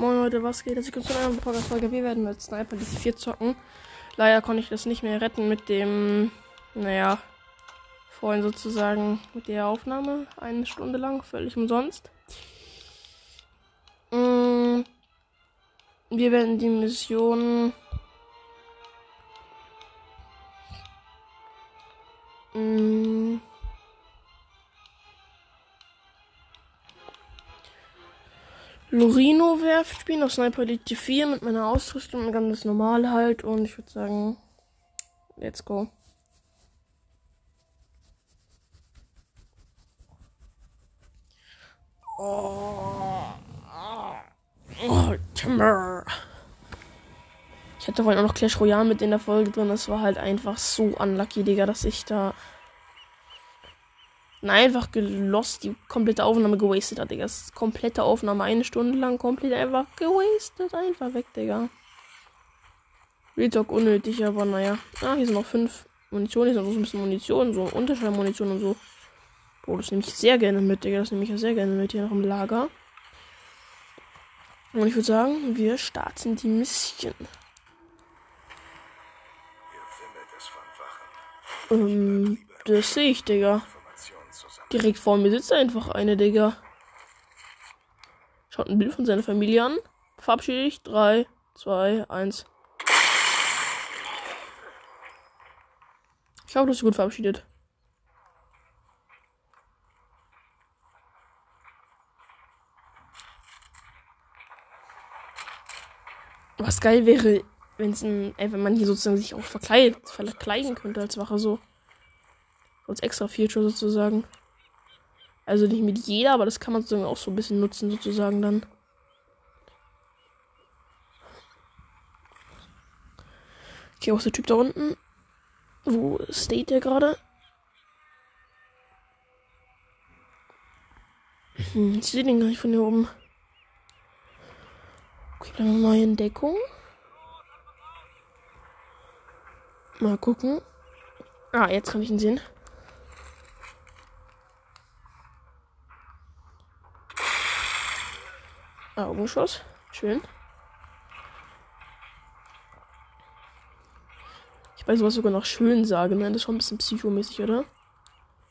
Moin Leute, was geht? Also ich komme zu einer Podcast-Folge. Wir werden mit Sniper die 4 zocken. Leider konnte ich das nicht mehr retten mit dem, naja, vorhin sozusagen mit der Aufnahme. Eine Stunde lang, völlig umsonst. Mm, wir werden die Mission. Mm, Lorino Werft spielen auf Sniper Elite 4 mit meiner Ausrüstung ganz normal halt und ich würde sagen, let's go. Oh, oh, Timber. Ich hatte vorhin auch noch Clash Royale mit in der Folge drin. Das war halt einfach so unlucky, Digga, dass ich da Nein, einfach gelost, die komplette Aufnahme gewastet hat, Digga. Das ist komplette Aufnahme, eine Stunde lang komplett einfach gewastet. Einfach weg, Digga. Retalk unnötig, aber naja. Ah, hier sind noch fünf Munition, hier sind noch so ein bisschen Munition, so Unterschallmunition und so. Boah, das nehme ich sehr gerne mit, Digga. Das nehme ich ja sehr gerne mit hier noch im Lager. Und ich würde sagen, wir starten die Mission. Ähm, das sehe ich, Digga. Direkt vor mir sitzt einfach eine, Digga. Schaut ein Bild von seiner Familie an. Verabschiede ich. 3, 2, 1. Ich hoffe, du hast gut verabschiedet. Was geil wäre, wenn es ein, äh, wenn man hier sozusagen sich auch verkleiden könnte als Wache so. Als extra Feature sozusagen. Also nicht mit jeder, aber das kann man sozusagen auch so ein bisschen nutzen, sozusagen dann. Okay, ist der Typ da unten? Wo steht der gerade? Hm, ich sehe den gar nicht von hier oben. Okay, bleiben wir mal in Deckung. Mal gucken. Ah, jetzt kann ich ihn sehen. Augenschuss. Schön. Ich weiß sowas sogar noch schön sagen. Ne? Das ist schon ein bisschen psychomäßig, oder?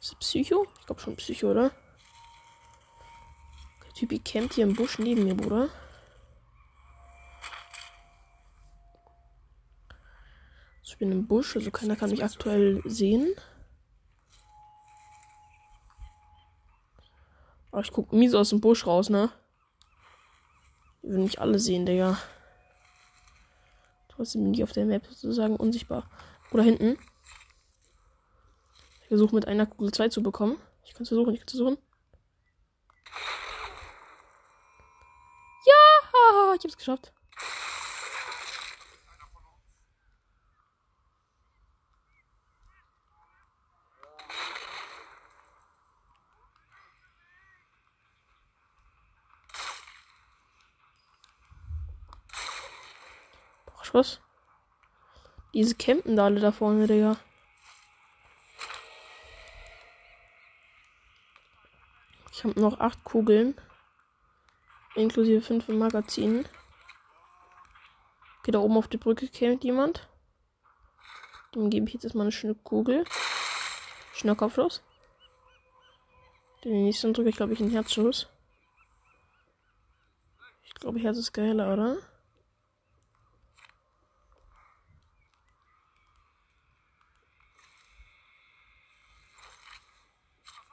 Ist das Psycho? Ich glaube schon Psycho, oder? Der Typ campt hier im Busch neben mir, Bruder. Ich bin im Busch, also keiner kann mich aktuell sehen. Aber ich gucke mies aus dem Busch raus, ne? Die würden mich alle sehen, Digga. Trotzdem bin ich auf der Map sozusagen unsichtbar. Oder hinten. Ich versuche mit einer Kugel 2 zu bekommen. Ich kann es versuchen, ich kann es versuchen. Ja, ich hab's geschafft. Was? Diese campen da alle da vorne, Digga. Ich habe noch acht Kugeln. Inklusive fünf im Magazin. Okay, da oben auf der Brücke campt jemand. Dem gebe ich jetzt erstmal eine schöne Kugel. Schöner. Den nächsten drücke ich, glaube ich, einen Herzschuss. Ich glaube, Herz ist geiler, oder?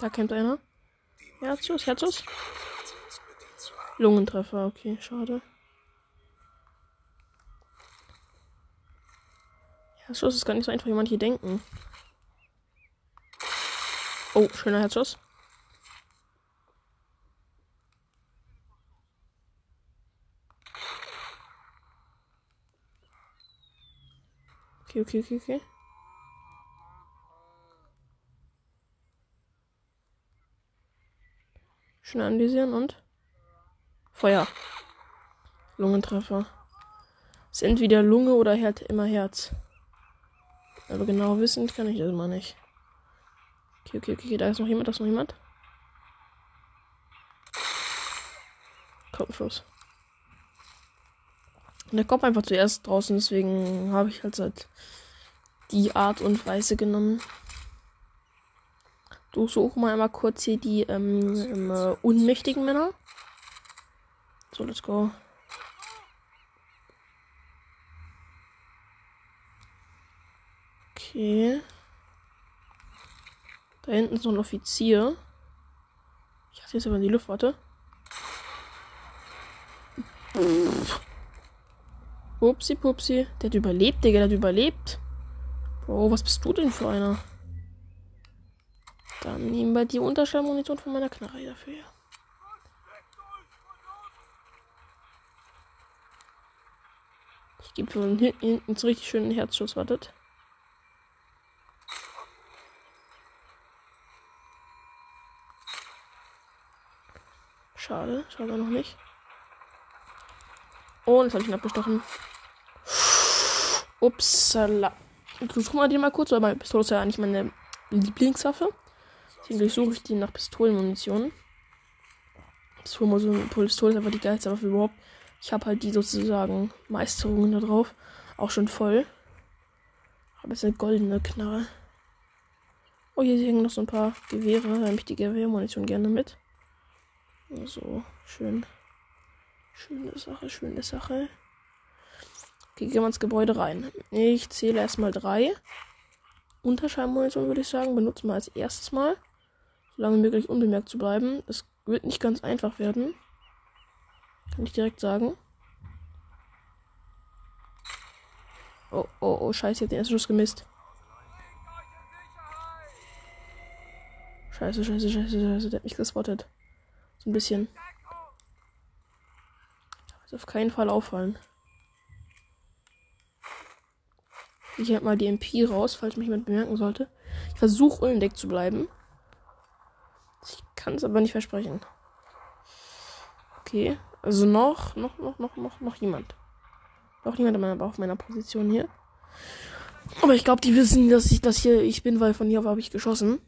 Da kennt einer. Herzschuss, Herzschuss. Lungentreffer, okay, schade. Herzschuss ist gar nicht so einfach, wie manche denken. Oh, schöner Herzschuss. Okay, okay, okay, okay. Schön analysieren und Feuer. Lungentreffer. Ist entweder Lunge oder Herz, immer Herz. Aber genau wissen kann ich das immer nicht. Okay, okay, okay, da ist noch jemand, da ist noch jemand. Kopfschuss. Und der kommt einfach zuerst draußen, deswegen habe ich halt, halt die Art und Weise genommen. Du such mal einmal kurz hier die ähm, äh, unmächtigen Männer. So, let's go. Okay. Da hinten ist noch ein Offizier. Ich hatte jetzt aber die Luft, warte. Upsi pupsi. Der hat überlebt, Digga, der hat überlebt. Bro, was bist du denn für einer? Dann nehmen wir die Unterschallmunition von meiner Knarre dafür. Ich gebe von hinten so richtig schönen Herzschuss, wartet. Schade, schade noch nicht. Oh, jetzt habe ich ihn abgestochen. Upsala. Ich suche mal den mal kurz, weil meine Pistole ist ja eigentlich meine Lieblingswaffe. Deswegen suche ich die nach Pistolenmunition. Pistole ist einfach die geilste Waffe überhaupt. Ich habe halt die sozusagen Meisterungen da drauf. Auch schon voll. Aber jetzt eine goldene Knarre. Oh, hier hängen noch so ein paar Gewehre. Da nehme ich die Gewehrmunition gerne mit. So, schön. Schöne Sache, schöne Sache. Okay, gehen wir ins Gebäude rein. Ich zähle erstmal drei. Unterschallmunition würde ich sagen, benutzen wir als erstes mal. Solange möglich unbemerkt zu bleiben. Es wird nicht ganz einfach werden. Kann ich direkt sagen. Oh, oh, oh, scheiße, ich hab den ersten Schuss gemisst. Scheiße, scheiße, scheiße, scheiße, der hat mich gespottet. So ein bisschen. Darf auf keinen Fall auffallen. Ich halt mal die MP raus, falls mich jemand bemerken sollte. Ich versuche unentdeckt zu bleiben. Ich kann es aber nicht versprechen. Okay, also noch, noch, noch, noch, noch, noch jemand. Noch jemand auf meiner Position hier. Aber ich glaube, die wissen, dass ich das hier ich bin, weil von hier habe ich geschossen.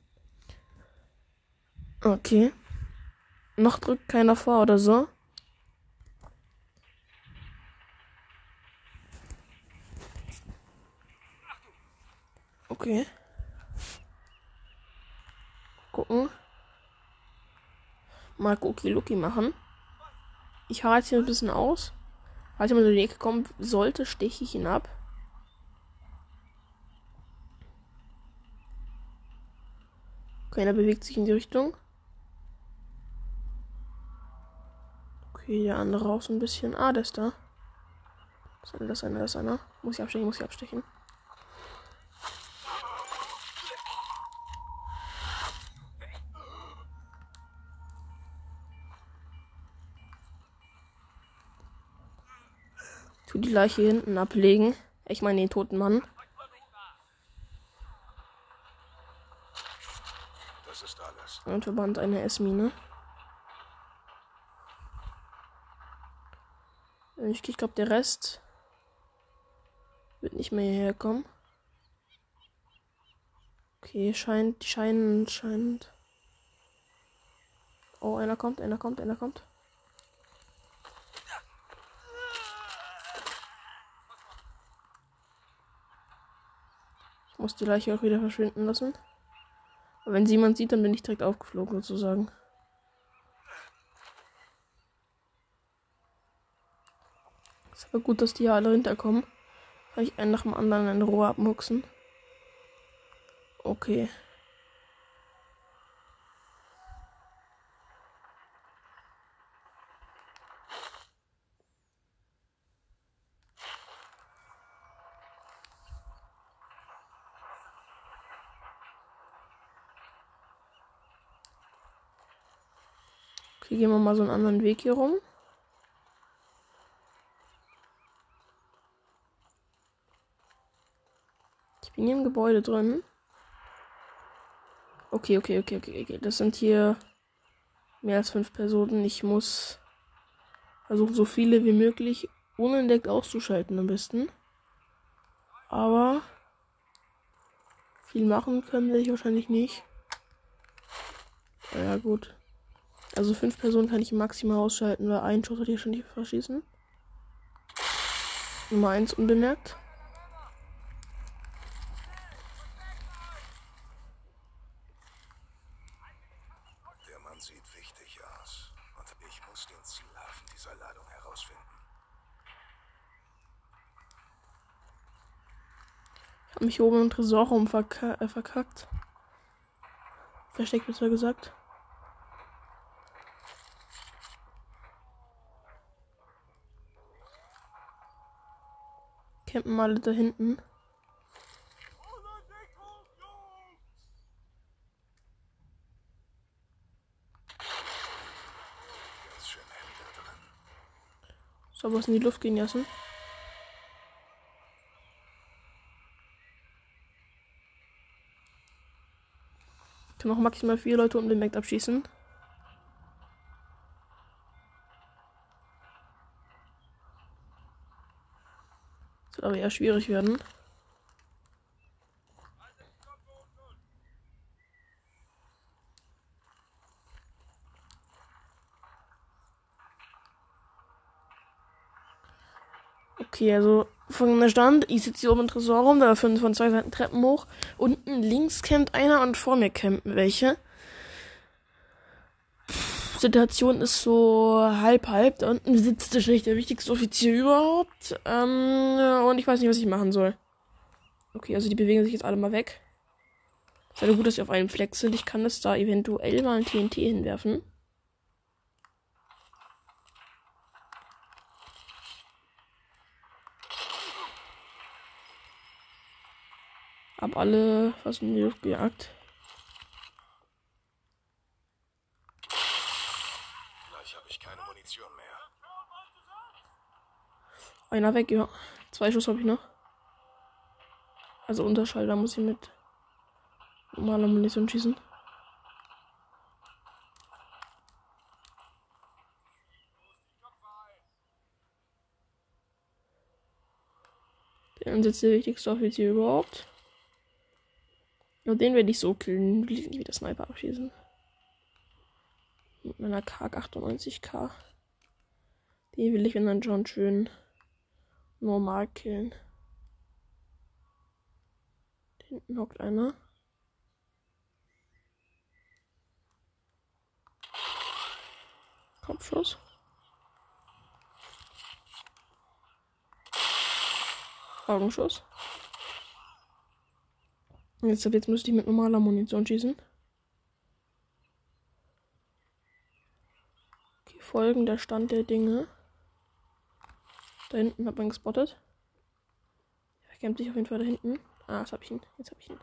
Okay. Noch drückt keiner vor oder so. Okay. Gucken. Mal Cookie Lucky machen. Ich halte hier ein bisschen aus. Als jemand in die Ecke kommen sollte, steche ich ihn ab. Okay, er bewegt sich in die Richtung. Okay, der andere auch so ein bisschen. Ah, der ist da. Das ist einer, das ist einer. Muss ich abstechen, muss ich abstechen. Tu die Leiche hinten ablegen. Ich meine den toten Mann. Das ist alles. Und verband eine S-Mine. Ich, glaube, der Rest wird nicht mehr hierher kommen. Okay, scheint, die scheinen, scheint. Oh, einer kommt, einer kommt, einer kommt. Muss die Leiche auch wieder verschwinden lassen. Aber wenn sie jemand sieht, dann bin ich direkt aufgeflogen sozusagen. Ist aber gut, dass die hier alle hinterkommen. Kann ich einen nach dem anderen eine Rohr abmuchsen. Okay. Okay, gehen wir mal so einen anderen Weg hier rum. Ich bin hier im Gebäude drin. Okay, okay, okay, okay, okay. Das sind hier mehr als fünf Personen. Ich muss versuchen, so viele wie möglich unentdeckt auszuschalten am besten. Aber viel machen können wir ich wahrscheinlich nicht. Ja, gut. Also fünf Personen kann ich maximal ausschalten, weil ein Schuss hat hier schon nicht verschießen. Nummer 1 unbemerkt. Der Mann sieht wichtig aus. Und ich muss den Zielhafen dieser Ladung herausfinden. Ich habe mich hier oben im Tresorraum verka äh, verkackt. Versteckt, besser gesagt. Campen alle da hinten. So, was in die Luft gehen lassen. Ich kann auch maximal vier Leute um abschießen. Aber eher schwierig werden. Okay, also folgender Stand. Ich sitze hier oben im Tresorraum, da führen von zwei Seiten Treppen hoch. Unten links campt einer und vor mir campen welche. Situation ist so halb halb. Da unten sitzt wahrscheinlich der wichtigste Offizier überhaupt. Ähm, und ich weiß nicht, was ich machen soll. Okay, also die bewegen sich jetzt alle mal weg. Ist ja gut, dass sie auf einem Fleck sind. Ich kann das da eventuell mal ein TNT hinwerfen. Hab alle fast in die Luft gejagt. Gleich habe ich keine Munition mehr. Einer weg, ja. Zwei Schuss habe ich noch. Also Unterschalter muss ich mit normaler Munition schießen. Der ist jetzt der wichtigste Offizier überhaupt. Und den werde ich so killen. Nicht wieder Sniper abschießen. Mit meiner K98K. Den will ich, wenn dann schon schön normal killen. Hinten hockt einer. Kopfschuss. Augenschuss. Jetzt, jetzt müsste ich mit normaler Munition schießen. Okay, folgender Stand der Dinge. Da hinten hat man gespottet. Er kämpft sich auf jeden Fall da hinten. Ah, jetzt hab ich ihn. Jetzt hab ich ihn.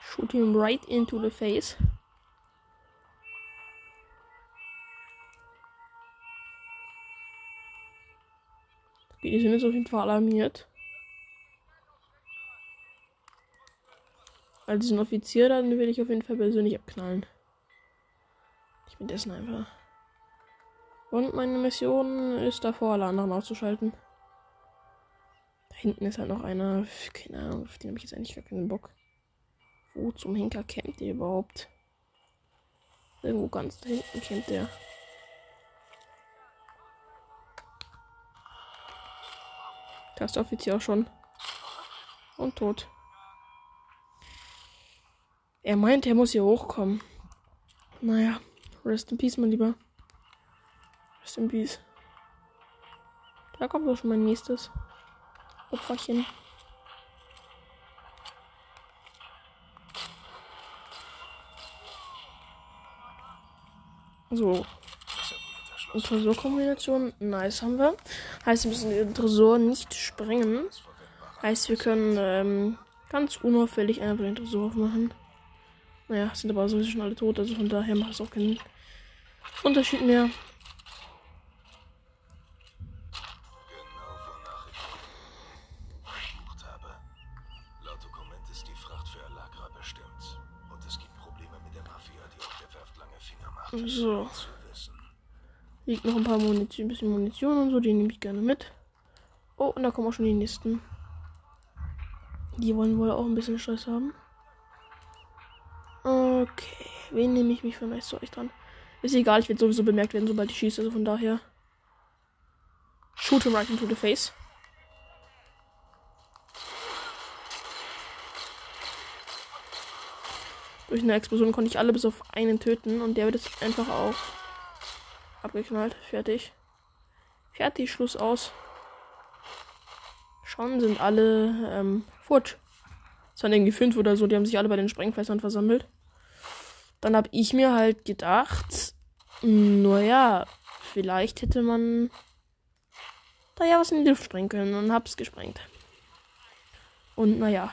Shoot him right into the face. Die sind jetzt auf jeden Fall alarmiert. Also diesen Offizier, dann will ich auf jeden Fall persönlich abknallen. Ich bin der Sniper. Und meine Mission ist davor, alle anderen auszuschalten. Da hinten ist halt noch einer. Keine Ahnung, auf den habe ich jetzt eigentlich gar keinen Bock. Wo zum Henker campt ihr überhaupt? Irgendwo ganz da hinten campt der. Da ist der Offizier auch schon. Und tot. Er meint, er muss hier hochkommen. Naja, rest in peace, mein Lieber. Rest in peace. Da kommt doch schon mein nächstes Opferchen. So, und Tresorkombination, nice haben wir. Heißt, wir müssen den Tresor nicht sprengen. Heißt, wir können ähm, ganz unauffällig einfach den Tresor aufmachen. Naja, sind aber sowieso schon alle tot, also von daher macht es auch keinen Unterschied mehr. So. Liegt noch ein paar Munition, ein bisschen Munition und so, die nehme ich gerne mit. Oh, und da kommen auch schon die nächsten. Die wollen wohl auch ein bisschen Stress haben. Okay. Wen nehme ich mich für nice Zeug dran? Ist egal, ich werde sowieso bemerkt werden, sobald ich schieße. Also von daher. Shoot him right into the face. Durch eine Explosion konnte ich alle bis auf einen töten und der wird jetzt einfach auch abgeknallt. Fertig. Fertig, Schluss aus. Schon sind alle ähm, futsch. Es waren irgendwie fünf oder so, die haben sich alle bei den Sprengfässern versammelt. Dann habe ich mir halt gedacht, naja, vielleicht hätte man da ja was in die Luft sprengen können und hab's gesprengt. Und naja,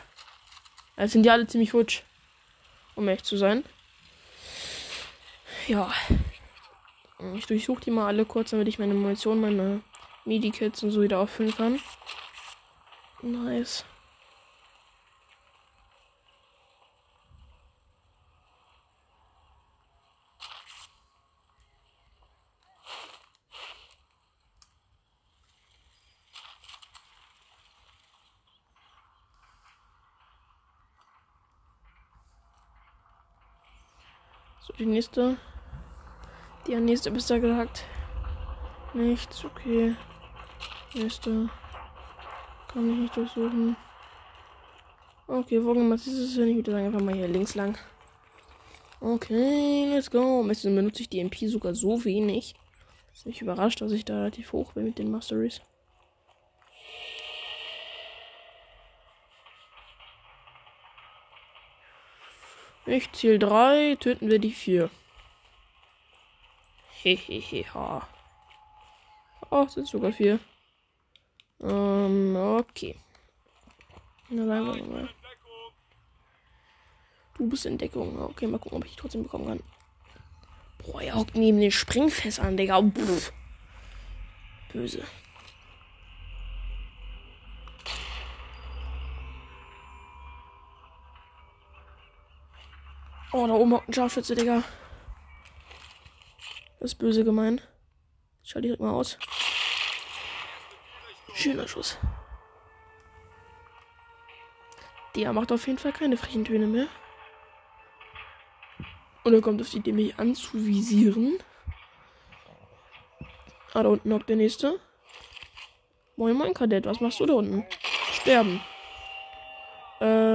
jetzt sind die alle ziemlich futsch um echt zu sein. Ja. Ich durchsuche die mal alle kurz, damit ich meine Munition, meine Medikits und so wieder auffüllen kann. Nice. So, die nächste. Die nächste besser gesagt. Nichts, okay. Nächste. Kann ich nicht durchsuchen. Okay, wo gemacht ist es denn? Ich würde sagen, einfach mal hier links lang. Okay, let's go. Meistens benutze ich die MP sogar so wenig. Ist mich überrascht, dass ich da relativ hoch bin mit den Masteries. Ich zähle drei, töten wir die vier. Hehehe. Oh, sind sogar vier. Ähm, okay. Na, sagen mal. Du bist in Deckung. Okay, mal gucken, ob ich die trotzdem bekommen kann. Boah, er hockt neben den Springfässern, Digga. Pff. Böse. Oh, da oben hockt ein Scharfschütze, Digga. Das ist böse gemein. Schalte direkt mal aus. Schöner Schuss. Der macht auf jeden Fall keine frechen Töne mehr. Und er kommt auf die Idee, mich anzuvisieren. Ah, da unten hockt der nächste. Moin, moin, Kadett. Was machst du da unten? Sterben. Äh.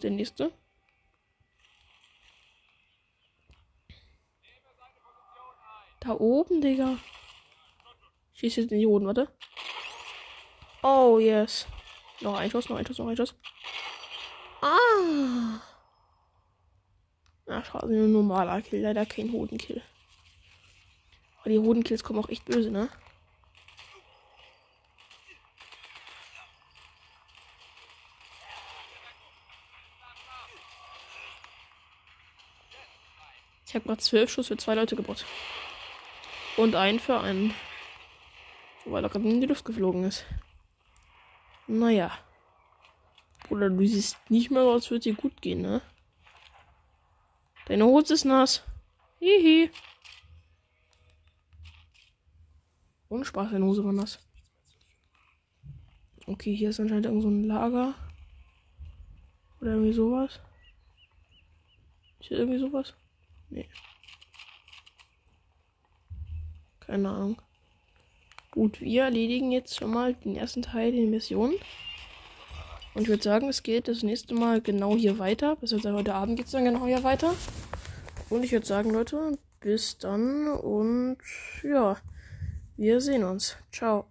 Ist der nächste? Da oben, Digga. Schieß jetzt in die Hoden, warte. Oh, yes. Noch ein Schuss, noch ein Schuss, noch ein Schuss. Ah. Na, schade, nur normaler Kill, leider kein Hodenkill. Aber die Hodenkills kommen auch echt böse, ne? Ich habe gerade zwölf Schuss für zwei Leute gebaut. Und einen für einen. Weil er gerade in die Luft geflogen ist. Naja. Oder du siehst nicht mehr aus, wird dir gut gehen, ne? Deine Hose ist nass. Hihi. Ohne Spaß, deine Hose war nass. Okay, hier ist anscheinend irgend so ein Lager. Oder irgendwie sowas. Ist hier irgendwie sowas? Nee. Keine Ahnung. Gut, wir erledigen jetzt schon mal den ersten Teil der Mission. Und ich würde sagen, es geht das nächste Mal genau hier weiter. Bis heute Abend geht es dann genau hier weiter. Und ich würde sagen, Leute, bis dann und ja, wir sehen uns. Ciao.